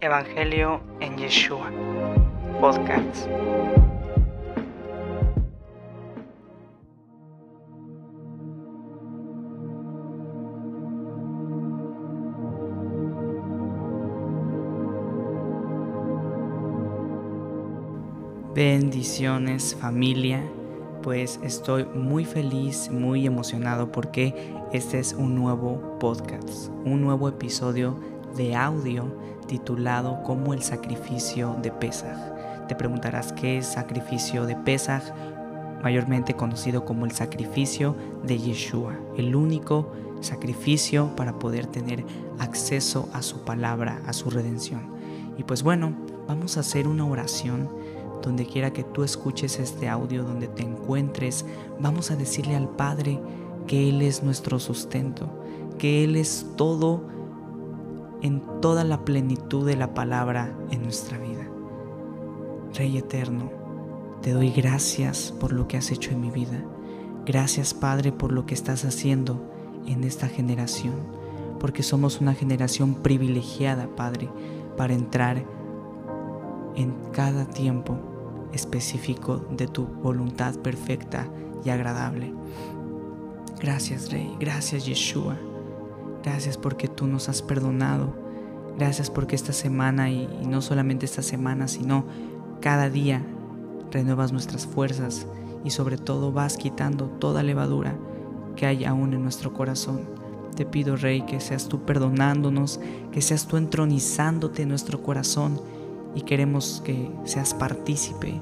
Evangelio en Yeshua, podcast. Bendiciones familia, pues estoy muy feliz, muy emocionado porque este es un nuevo podcast, un nuevo episodio de audio titulado como el sacrificio de Pesaj. Te preguntarás qué es sacrificio de Pesaj, mayormente conocido como el sacrificio de Yeshua, el único sacrificio para poder tener acceso a su palabra, a su redención. Y pues bueno, vamos a hacer una oración donde quiera que tú escuches este audio, donde te encuentres, vamos a decirle al Padre que Él es nuestro sustento, que Él es todo en toda la plenitud de la palabra en nuestra vida. Rey eterno, te doy gracias por lo que has hecho en mi vida. Gracias Padre por lo que estás haciendo en esta generación, porque somos una generación privilegiada, Padre, para entrar en cada tiempo específico de tu voluntad perfecta y agradable. Gracias Rey, gracias Yeshua, gracias porque tú nos has perdonado, gracias porque esta semana y, no solamente esta semana, sino cada día renuevas nuestras fuerzas y sobre todo vas quitando toda levadura que hay aún en nuestro corazón. Te pido, Rey, que seas tú perdonándonos, que seas tú entronizándote en nuestro corazón y queremos que seas partícipe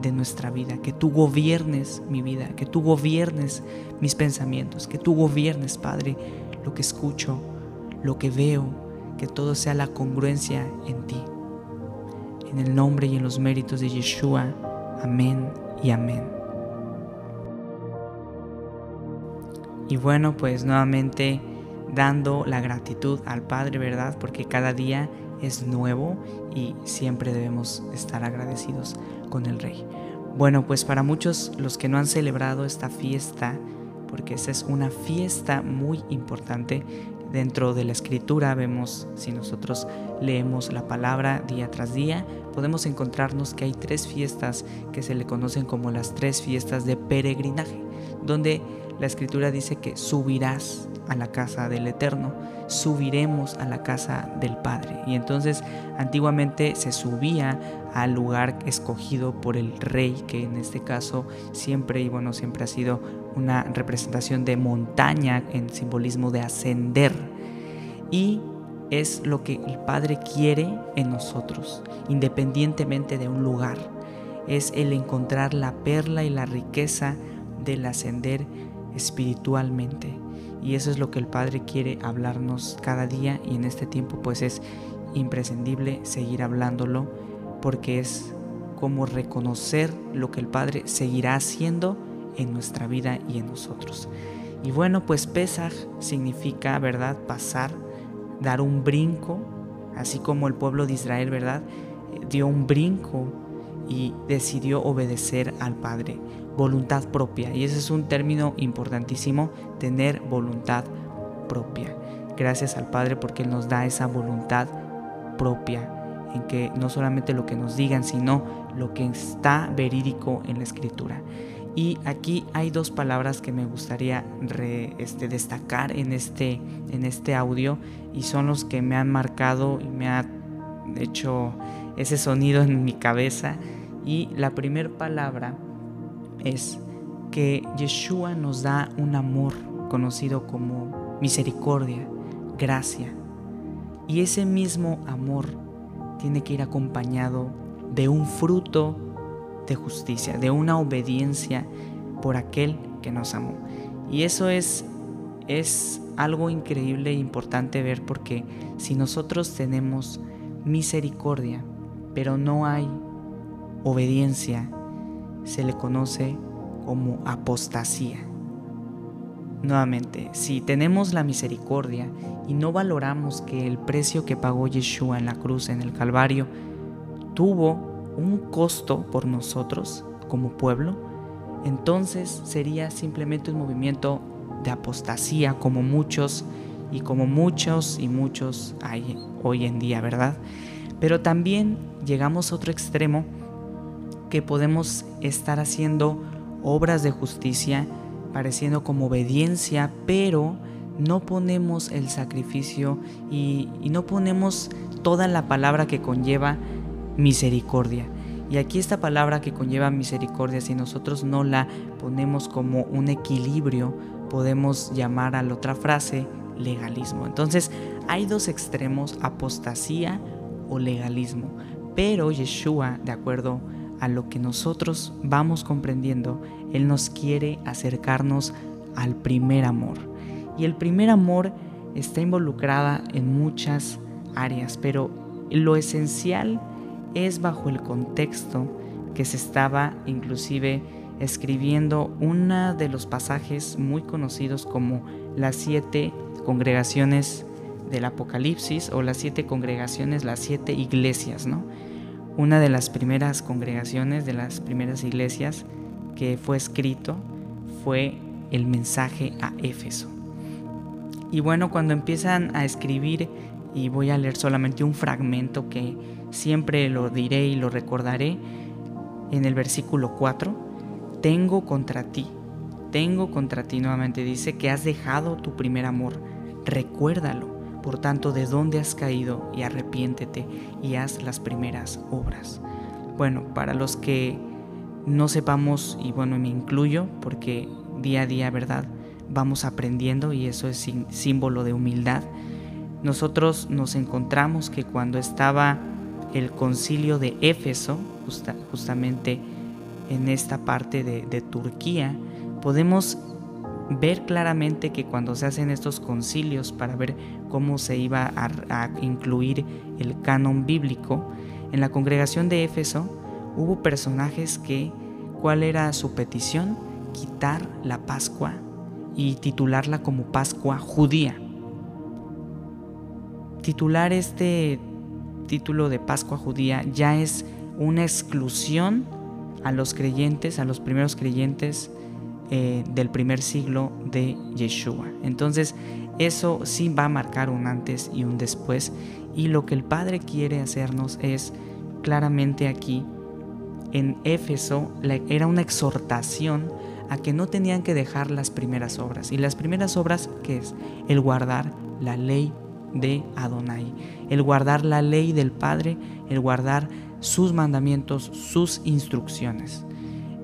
de nuestra vida, que tú gobiernes mi vida, que tú gobiernes mis pensamientos, que tú gobiernes, Padre, lo que escucho, lo que veo, que todo sea la congruencia en ti. En el nombre y en los méritos de Yeshua, amén y amén. Y bueno, pues nuevamente dando la gratitud al Padre, ¿verdad? Porque cada día es nuevo y siempre debemos estar agradecidos con el Rey. Bueno, pues para muchos los que no han celebrado esta fiesta, porque esa es una fiesta muy importante dentro de la escritura, vemos si nosotros leemos la palabra día tras día, podemos encontrarnos que hay tres fiestas que se le conocen como las tres fiestas de peregrinaje, donde la escritura dice que subirás a la casa del Eterno, subiremos a la casa del Padre. Y entonces antiguamente se subía al lugar escogido por el rey, que en este caso siempre y bueno, siempre ha sido una representación de montaña en simbolismo de ascender. Y es lo que el Padre quiere en nosotros, independientemente de un lugar. Es el encontrar la perla y la riqueza del ascender espiritualmente. Y eso es lo que el Padre quiere hablarnos cada día y en este tiempo pues es imprescindible seguir hablándolo porque es como reconocer lo que el Padre seguirá haciendo en nuestra vida y en nosotros. Y bueno, pues Pesaj significa, ¿verdad?, pasar, dar un brinco, así como el pueblo de Israel, ¿verdad?, dio un brinco y decidió obedecer al Padre voluntad propia. Y ese es un término importantísimo, tener voluntad propia. Gracias al Padre porque Él nos da esa voluntad propia, en que no solamente lo que nos digan, sino lo que está verídico en la Escritura. Y aquí hay dos palabras que me gustaría este, destacar en este, en este audio y son los que me han marcado y me ha hecho ese sonido en mi cabeza. Y la primera palabra es que Yeshua nos da un amor conocido como misericordia, gracia. Y ese mismo amor tiene que ir acompañado de un fruto de justicia, de una obediencia por aquel que nos amó. Y eso es, es algo increíble e importante ver porque si nosotros tenemos misericordia, pero no hay obediencia, se le conoce como apostasía. Nuevamente, si tenemos la misericordia y no valoramos que el precio que pagó Yeshua en la cruz, en el Calvario, tuvo un costo por nosotros como pueblo, entonces sería simplemente un movimiento de apostasía como muchos y como muchos y muchos hay hoy en día, ¿verdad? Pero también llegamos a otro extremo que podemos estar haciendo obras de justicia, pareciendo como obediencia, pero no ponemos el sacrificio y, no ponemos toda la palabra que conlleva misericordia. Y aquí esta palabra que conlleva misericordia, si nosotros no la ponemos como un equilibrio, podemos llamar a la otra frase legalismo. Entonces hay dos extremos, apostasía o legalismo. Pero Yeshua, de acuerdo a lo que nosotros vamos comprendiendo, Él nos quiere acercarnos al primer amor. Y el primer amor está involucrada en muchas áreas, pero lo esencial es bajo el contexto que se estaba inclusive escribiendo uno de los pasajes muy conocidos como las siete congregaciones del Apocalipsis o las siete congregaciones, las siete iglesias, ¿no? Una de las primeras congregaciones, de las primeras iglesias que fue escrito fue el mensaje a Éfeso. Y bueno, cuando empiezan a escribir, y voy a leer solamente un fragmento que siempre lo diré y lo recordaré, en el versículo 4, tengo contra ti, tengo contra ti nuevamente, dice que has dejado tu primer amor, recuérdalo, por tanto, de dónde has caído y arrepiéntete y haz las primeras obras. Bueno, para los que no sepamos, y bueno, me incluyo, porque día a día, ¿verdad? Vamos aprendiendo y eso es símbolo de humildad. Nosotros nos encontramos que cuando estaba el concilio de Éfeso, justamente en esta parte de, Turquía, podemos ver claramente que cuando se hacen estos concilios para ver cómo se iba a, a, incluir el canon bíblico, en la congregación de Éfeso hubo personajes que, ¿cuál era su petición? Quitar la Pascua y titularla como Pascua judía. Titular este título de Pascua judía ya es una exclusión a los creyentes, a los primeros creyentes eh, del primer siglo de Yeshua. Entonces, eso sí va a marcar un antes y un después. Y lo que el Padre quiere hacernos es claramente aquí, en Éfeso, era una exhortación a que no tenían que dejar las primeras obras. Y las primeras obras, ¿qué es? El guardar la ley de Adonai, el guardar la ley del Padre, el guardar sus mandamientos, sus instrucciones.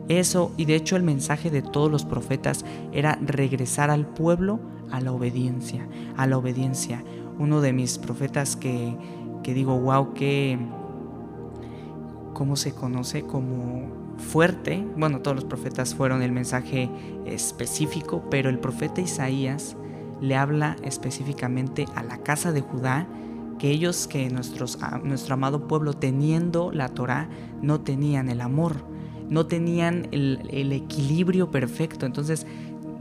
Eso, y de hecho el mensaje de todos los profetas era regresar al pueblo a la obediencia, a la obediencia. Uno de mis profetas que, que digo, wow, que, ¿cómo se conoce? Como fuerte. Bueno, todos los profetas fueron el mensaje específico, pero el profeta Isaías le habla específicamente a la casa de Judá, que ellos, que nuestros, nuestro amado pueblo teniendo la Torá, no tenían el amor, no tenían el, el equilibrio perfecto. Entonces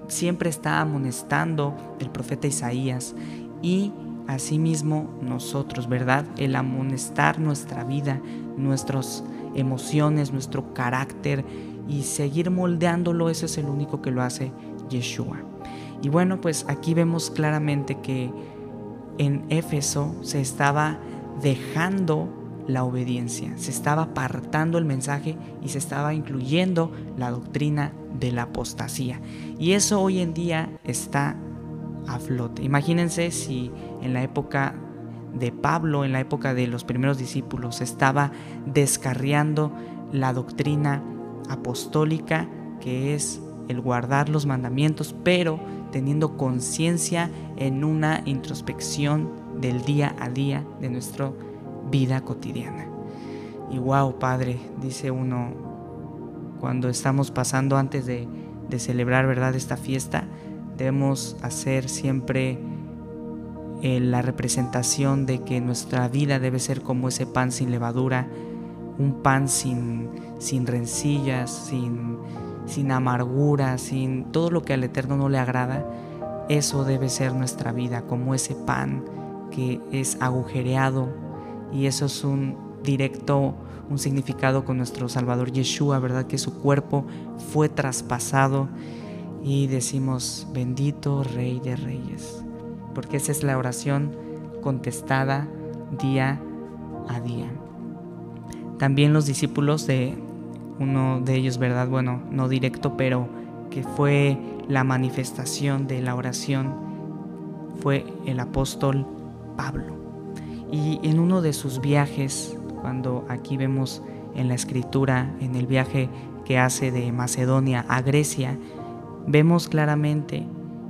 siempre está amonestando el profeta Isaías y asimismo nosotros, ¿verdad? El amonestar nuestra vida, nuestras emociones, nuestro carácter y seguir moldeándolo, ese es el único que lo hace Yeshua. Y bueno, pues aquí vemos claramente que en Éfeso se estaba dejando la obediencia, se estaba apartando el mensaje y se estaba incluyendo la doctrina de la apostasía. Y eso hoy en día está a flote. Imagínense si en la época de Pablo, en la época de los primeros discípulos, estaba descarriando la doctrina apostólica que es el guardar los mandamientos, pero teniendo conciencia en una introspección del día a día de nuestra vida cotidiana. Y wow, Padre, dice uno, cuando estamos pasando antes de, celebrar, ¿verdad?, esta fiesta, debemos hacer siempre eh, la representación de que nuestra vida debe ser como ese pan sin levadura, un pan sin, sin rencillas, sin sin amargura, sin todo lo que al Eterno no le agrada, eso debe ser nuestra vida, como ese pan que es agujereado y eso es un directo, un significado con nuestro Salvador Yeshua, ¿verdad? Que su cuerpo fue traspasado y decimos, bendito Rey de Reyes, porque esa es la oración contestada día a día. También los discípulos de uno de ellos, ¿verdad? Bueno, no directo, pero que fue la manifestación de la oración, fue el apóstol Pablo. Y en uno de sus viajes, cuando aquí vemos en la escritura, en el viaje que hace de Macedonia a Grecia, vemos claramente,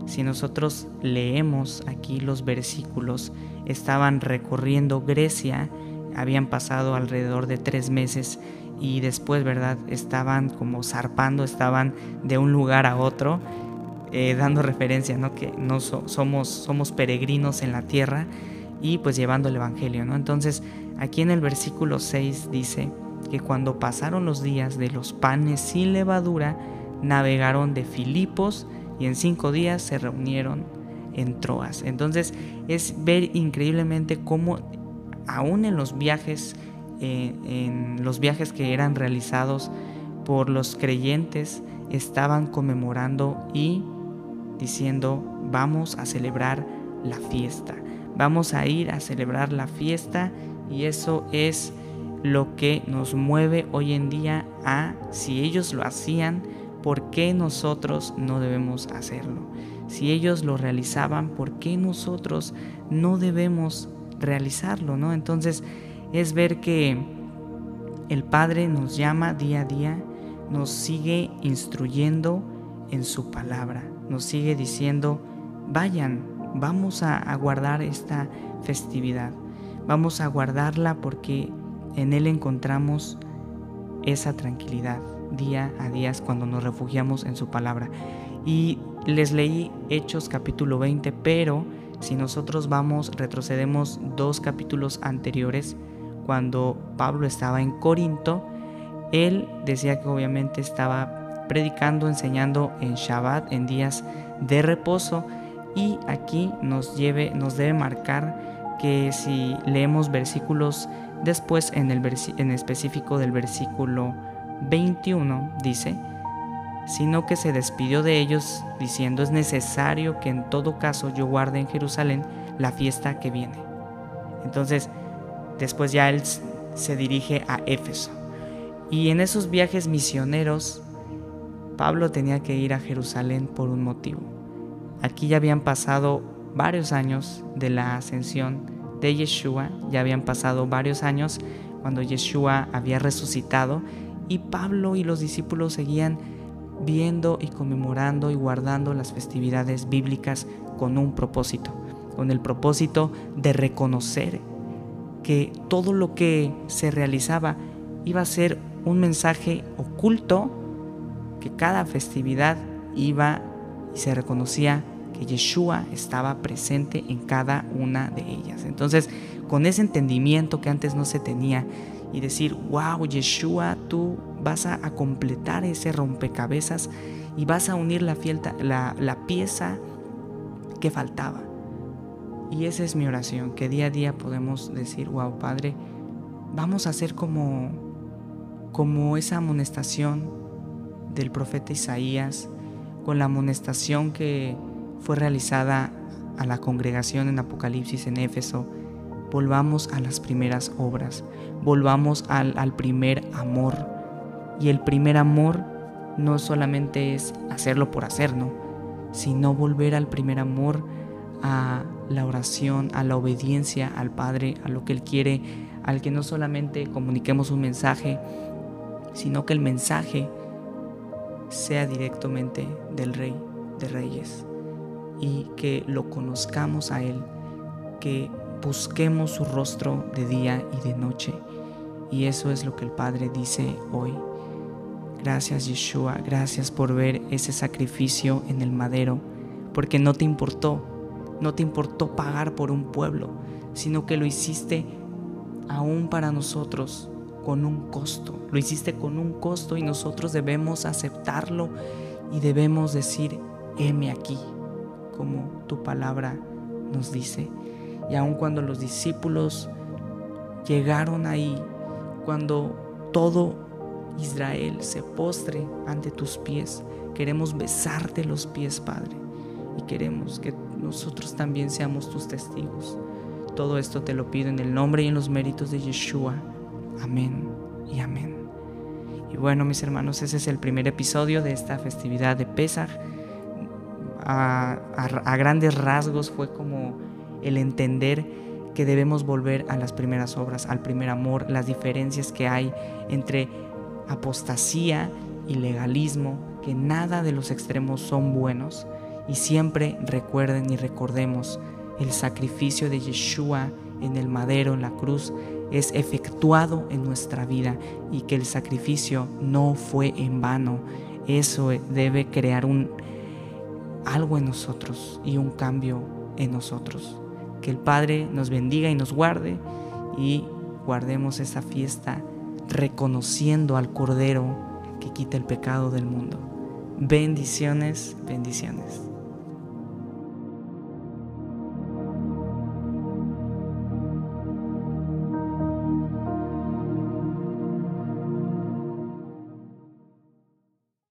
si nosotros leemos aquí los versículos, estaban recorriendo Grecia, habían pasado alrededor de tres meses y después, ¿verdad? Estaban como zarpando, estaban de un lugar a otro, eh, dando referencia, ¿no? Que no somos, somos peregrinos en la tierra y pues llevando el Evangelio, ¿no? Entonces, aquí en el versículo 6 dice que cuando pasaron los días de los panes sin levadura, navegaron de Filipos y en cinco días se reunieron en Troas. Entonces, es ver increíblemente cómo aún en los viajes eh, en los viajes que eran realizados por los creyentes estaban conmemorando y diciendo vamos a celebrar la fiesta, vamos a ir a celebrar la fiesta y eso es lo que nos mueve hoy en día a si ellos lo hacían, ¿por qué nosotros no debemos hacerlo? Si ellos lo realizaban, ¿por qué nosotros no debemos realizarlo? ¿no? Entonces, es ver que el Padre nos llama día a día, nos sigue instruyendo en su palabra, nos sigue diciendo, vayan, vamos a, guardar esta festividad, vamos a guardarla porque en Él encontramos esa tranquilidad día a día cuando nos refugiamos en su palabra. Y les leí Hechos capítulo 20, pero si nosotros vamos, retrocedemos dos capítulos anteriores, cuando Pablo estaba en Corinto, él decía que obviamente estaba predicando, enseñando en Shabbat, en días de reposo, y aquí nos, lleve, nos debe marcar que si leemos versículos después, en, el en específico del versículo 21, dice, sino que se despidió de ellos diciendo es necesario que en todo caso yo guarde en Jerusalén la fiesta que viene. Entonces, Después ya él se dirige a Éfeso. Y en esos viajes misioneros, Pablo tenía que ir a Jerusalén por un motivo. Aquí ya habían pasado varios años de la ascensión de Yeshua, ya habían pasado varios años cuando Yeshua había resucitado y Pablo y los discípulos seguían viendo y conmemorando y guardando las festividades bíblicas con un propósito, con el propósito de reconocer que todo lo que se realizaba iba a ser un mensaje oculto, que cada festividad iba y se reconocía que Yeshua estaba presente en cada una de ellas. Entonces, con ese entendimiento que antes no se tenía y decir, wow, Yeshua, tú vas a, completar ese rompecabezas y vas a unir la, la, la pieza que faltaba. Y esa es mi oración, que día a día podemos decir, wow, Padre, vamos a hacer como, como esa amonestación del profeta Isaías, con la amonestación que fue realizada a la congregación en Apocalipsis en Éfeso, volvamos a las primeras obras, volvamos al, primer amor. Y el primer amor no solamente es hacerlo por hacer, ¿no? sino volver al primer amor a la oración, a la obediencia al Padre, a lo que Él quiere, al que no solamente comuniquemos un mensaje, sino que el mensaje sea directamente del Rey de Reyes y que lo conozcamos a Él, que busquemos su rostro de día y de noche. Y eso es lo que el Padre dice hoy. Gracias Yeshua, gracias por ver ese sacrificio en el madero, porque no te importó no te importó pagar por un pueblo, sino que lo hiciste aún para nosotros con un costo. Lo hiciste con un costo y nosotros debemos aceptarlo y debemos decir, heme aquí, como tu palabra nos dice. Y aun cuando los discípulos llegaron ahí, cuando todo Israel se postre ante tus pies, queremos besarte los pies, Padre, y queremos que nosotros también seamos tus testigos. Todo esto te lo pido en el nombre y en los méritos de Yeshua. Amén y amén. Y bueno, mis hermanos, ese es el primer episodio de esta festividad de Pesach. A, a grandes rasgos fue como el entender que debemos volver a las primeras obras, al primer amor, las diferencias que hay entre apostasía y legalismo, que nada de los extremos son buenos. Y siempre recuerden y recordemos el sacrificio de Yeshua en el madero, en la cruz, es efectuado en nuestra vida y que el sacrificio no fue en vano. Eso debe crear un algo en nosotros y un cambio en nosotros. Que el Padre nos bendiga y nos guarde y guardemos esta fiesta reconociendo al Cordero que quita el pecado del mundo. Bendiciones, bendiciones.